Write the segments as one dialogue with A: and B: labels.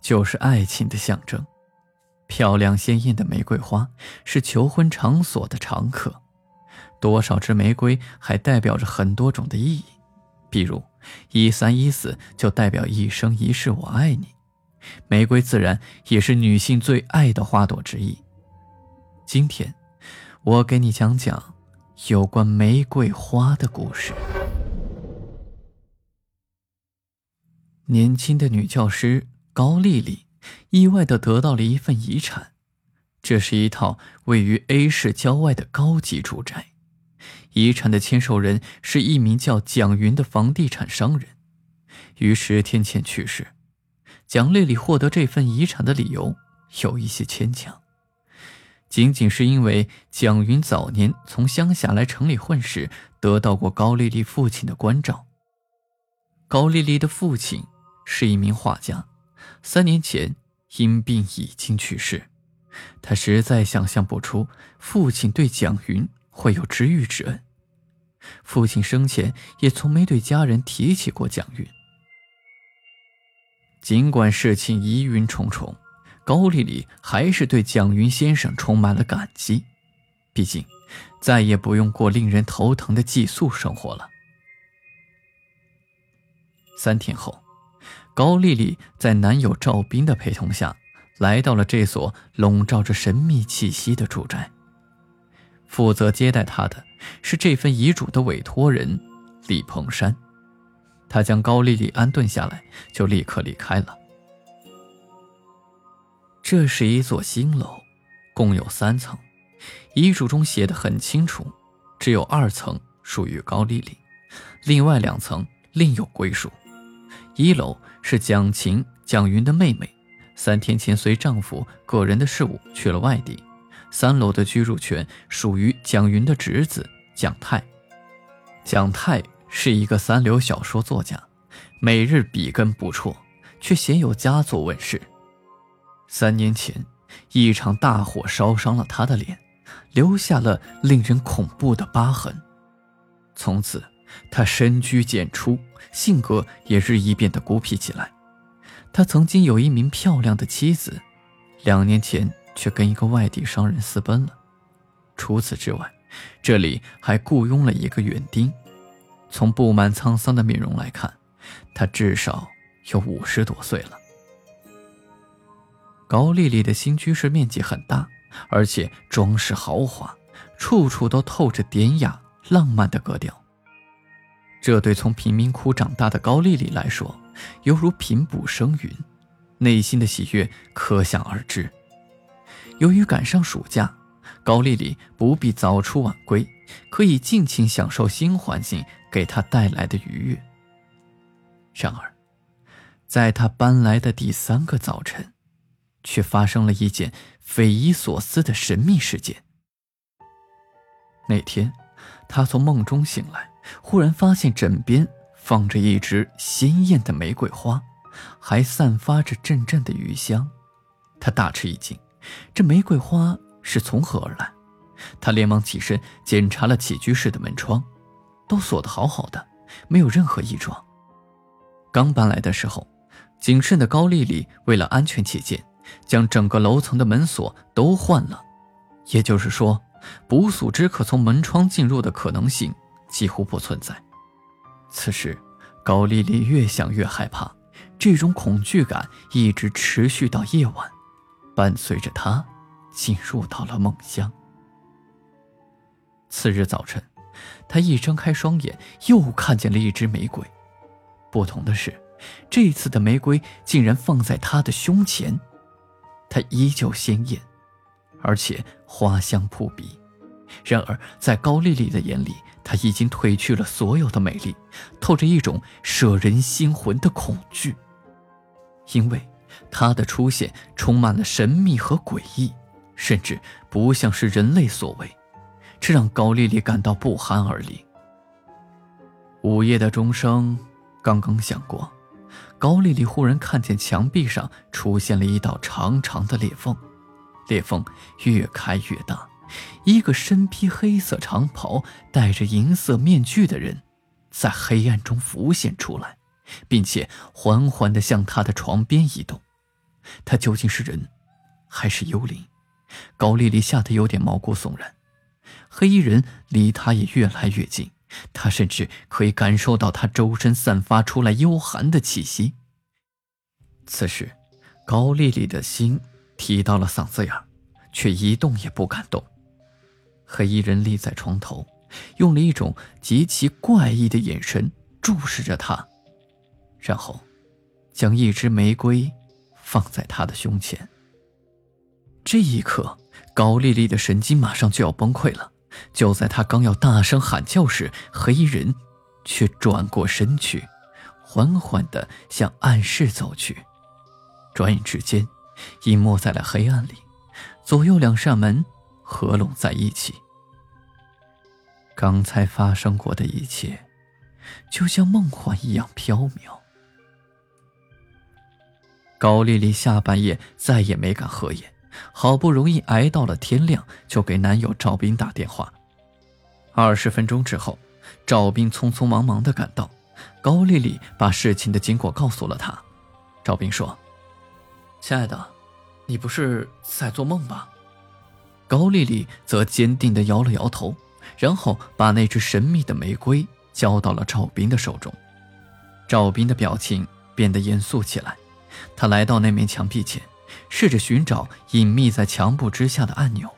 A: 就是爱情的象征。漂亮鲜艳的玫瑰花是求婚场所的常客。多少支玫瑰还代表着很多种的意义，比如一三一四就代表一生一世我爱你。玫瑰自然也是女性最爱的花朵之一。今天，我给你讲讲有关玫瑰花的故事。年轻的女教师高丽丽意外的得到了一份遗产，这是一套位于 A 市郊外的高级住宅。遗产的签收人是一名叫蒋云的房地产商人，于十天前去世。蒋丽丽获得这份遗产的理由有一些牵强，仅仅是因为蒋云早年从乡下来城里混时，得到过高丽丽父亲的关照。高丽丽的父亲。是一名画家，三年前因病已经去世。他实在想象不出父亲对蒋云会有知遇之恩。父亲生前也从没对家人提起过蒋云。尽管事情疑云重重，高丽丽还是对蒋云先生充满了感激。毕竟，再也不用过令人头疼的寄宿生活了。三天后。高丽丽在男友赵斌的陪同下，来到了这所笼罩着神秘气息的住宅。负责接待她的是这份遗嘱的委托人李鹏山。他将高丽丽安顿下来，就立刻离开了。这是一座新楼，共有三层。遗嘱中写的很清楚，只有二层属于高丽丽，另外两层另有归属。一楼是蒋晴、蒋云的妹妹，三天前随丈夫个人的事务去了外地。三楼的居住权属于蒋云的侄子蒋泰。蒋泰是一个三流小说作家，每日笔耕不辍，却鲜有佳作问世。三年前，一场大火烧伤了他的脸，留下了令人恐怖的疤痕。从此。他深居简出，性格也日益变得孤僻起来。他曾经有一名漂亮的妻子，两年前却跟一个外地商人私奔了。除此之外，这里还雇佣了一个园丁。从布满沧桑的面容来看，他至少有五十多岁了。高丽丽的新居室面积很大，而且装饰豪华，处处都透着典雅浪漫的格调。这对从贫民窟长大的高丽丽来说，犹如平步升云，内心的喜悦可想而知。由于赶上暑假，高丽丽不必早出晚归，可以尽情享受新环境给她带来的愉悦。然而，在她搬来的第三个早晨，却发生了一件匪夷所思的神秘事件。那天，他从梦中醒来。忽然发现枕边放着一支鲜艳的玫瑰花，还散发着阵阵的余香。他大吃一惊，这玫瑰花是从何而来？他连忙起身检查了起居室的门窗，都锁得好好的，没有任何异状。刚搬来的时候，谨慎的高丽丽为了安全起见，将整个楼层的门锁都换了，也就是说，不速之客从门窗进入的可能性。几乎不存在。此时，高丽丽越想越害怕，这种恐惧感一直持续到夜晚，伴随着她进入到了梦乡。次日早晨，她一睁开双眼，又看见了一只玫瑰。不同的是，这次的玫瑰竟然放在她的胸前，它依旧鲜艳，而且花香扑鼻。然而，在高丽丽的眼里，她已经褪去了所有的美丽，透着一种摄人心魂的恐惧。因为他的出现充满了神秘和诡异，甚至不像是人类所为，这让高丽丽感到不寒而栗。午夜的钟声刚刚响过，高丽丽忽然看见墙壁上出现了一道长长的裂缝，裂缝越开越大，一个身披黑色长袍、戴着银色面具的人在黑暗中浮现出来。并且缓缓地向他的床边移动，他究竟是人，还是幽灵？高丽丽吓得有点毛骨悚然。黑衣人离她也越来越近，她甚至可以感受到他周身散发出来幽寒的气息。此时，高丽丽的心提到了嗓子眼却一动也不敢动。黑衣人立在床头，用了一种极其怪异的眼神注视着她。然后，将一支玫瑰放在他的胸前。这一刻，高丽丽的神经马上就要崩溃了。就在她刚要大声喊叫时，黑衣人却转过身去，缓缓地向暗室走去。转眼之间，隐没在了黑暗里。左右两扇门合拢在一起。刚才发生过的一切，就像梦幻一样飘渺。高丽丽下半夜再也没敢合眼，好不容易挨到了天亮，就给男友赵斌打电话。二十分钟之后，赵斌匆匆忙忙的赶到，高丽丽把事情的经过告诉了他。赵斌说：“亲爱的，你不是在做梦吧？”高丽丽则坚定的摇了摇头，然后把那只神秘的玫瑰交到了赵斌的手中。赵斌的表情变得严肃起来。他来到那面墙壁前，试着寻找隐秘在墙布之下的按钮。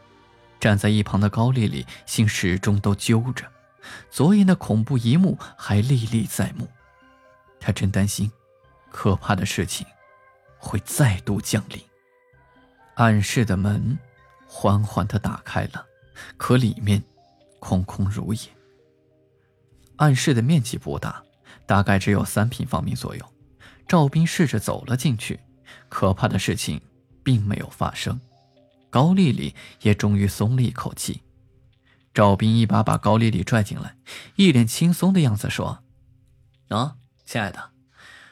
A: 站在一旁的高丽丽心始终都揪着，昨夜那恐怖一幕还历历在目。她真担心，可怕的事情会再度降临。暗室的门缓缓地打开了，可里面空空如也。暗室的面积不大，大概只有三平方米左右。赵斌试着走了进去，可怕的事情并没有发生。高丽丽也终于松了一口气。赵斌一把把高丽丽拽进来，一脸轻松的样子说：“啊，亲爱的，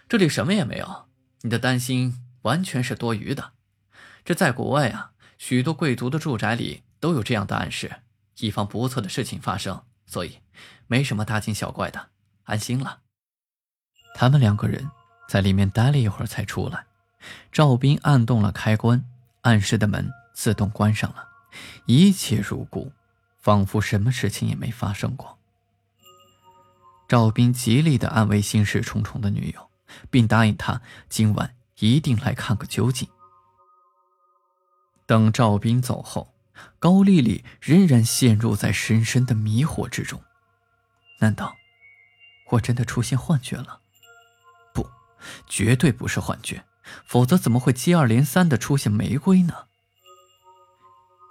A: 这里什么也没有，你的担心完全是多余的。这在国外啊，许多贵族的住宅里都有这样的暗示，以防不测的事情发生，所以没什么大惊小怪的，安心了。”他们两个人。在里面待了一会儿才出来，赵斌按动了开关，暗室的门自动关上了，一切如故，仿佛什么事情也没发生过。赵斌极力的安慰心事重重的女友，并答应他今晚一定来看个究竟。等赵斌走后，高丽丽仍然陷入在深深的迷惑之中。难道我真的出现幻觉了？不绝对不是幻觉，否则怎么会接二连三的出现玫瑰呢？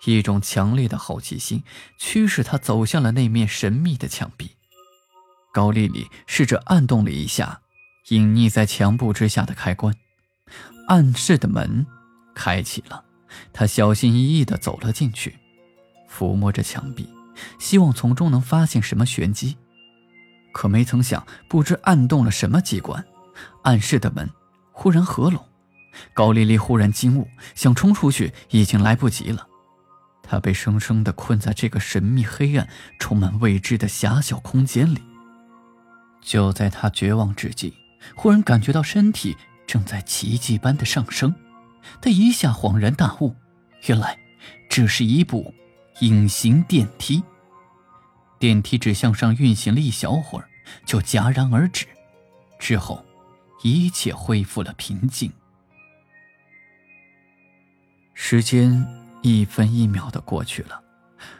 A: 一种强烈的好奇心驱使他走向了那面神秘的墙壁。高丽丽试着按动了一下隐匿在墙布之下的开关，暗室的门开启了。他小心翼翼地走了进去，抚摸着墙壁，希望从中能发现什么玄机。可没曾想，不知按动了什么机关。暗室的门忽然合拢，高丽丽忽然惊悟，想冲出去已经来不及了。她被生生的困在这个神秘、黑暗、充满未知的狭小空间里。就在她绝望之际，忽然感觉到身体正在奇迹般的上升。他一下恍然大悟，原来这是一部隐形电梯。电梯只向上运行了一小会儿，就戛然而止，之后。一切恢复了平静。时间一分一秒的过去了，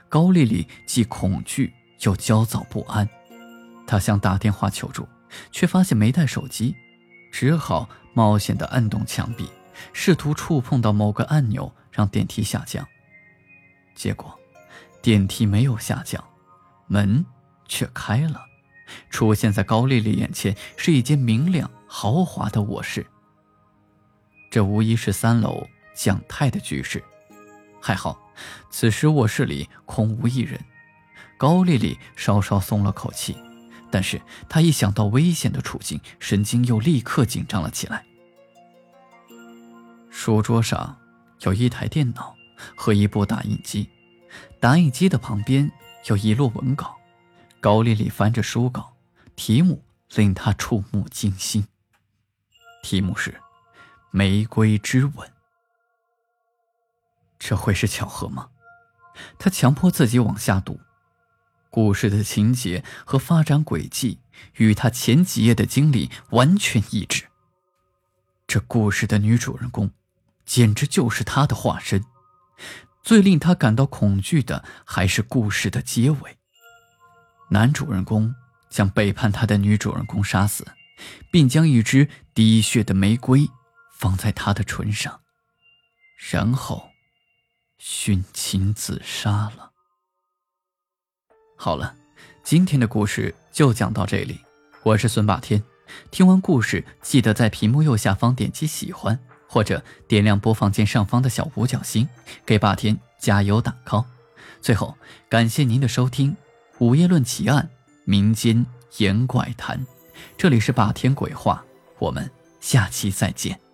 A: 高丽丽既恐惧又焦躁不安。她想打电话求助，却发现没带手机，只好冒险的按动墙壁，试图触碰到某个按钮，让电梯下降。结果，电梯没有下降，门却开了。出现在高丽丽眼前是一间明亮豪华的卧室。这无疑是三楼蒋太的居室。还好，此时卧室里空无一人。高丽丽稍稍松了口气，但是他一想到危险的处境，神经又立刻紧张了起来。书桌上有一台电脑和一部打印机，打印机的旁边有一摞文稿。高丽丽翻着书稿，题目令她触目惊心。题目是《玫瑰之吻》。这会是巧合吗？她强迫自己往下读。故事的情节和发展轨迹与他前几页的经历完全一致。这故事的女主人公，简直就是他的化身。最令他感到恐惧的还是故事的结尾。男主人公将背叛他的女主人公杀死，并将一支滴血的玫瑰放在她的唇上，然后殉情自杀了。好了，今天的故事就讲到这里。我是孙霸天，听完故事记得在屏幕右下方点击喜欢，或者点亮播放键上方的小五角星，给霸天加油打 call。最后，感谢您的收听，《午夜论奇案》民间言怪谈，这里是霸天鬼话，我们下期再见。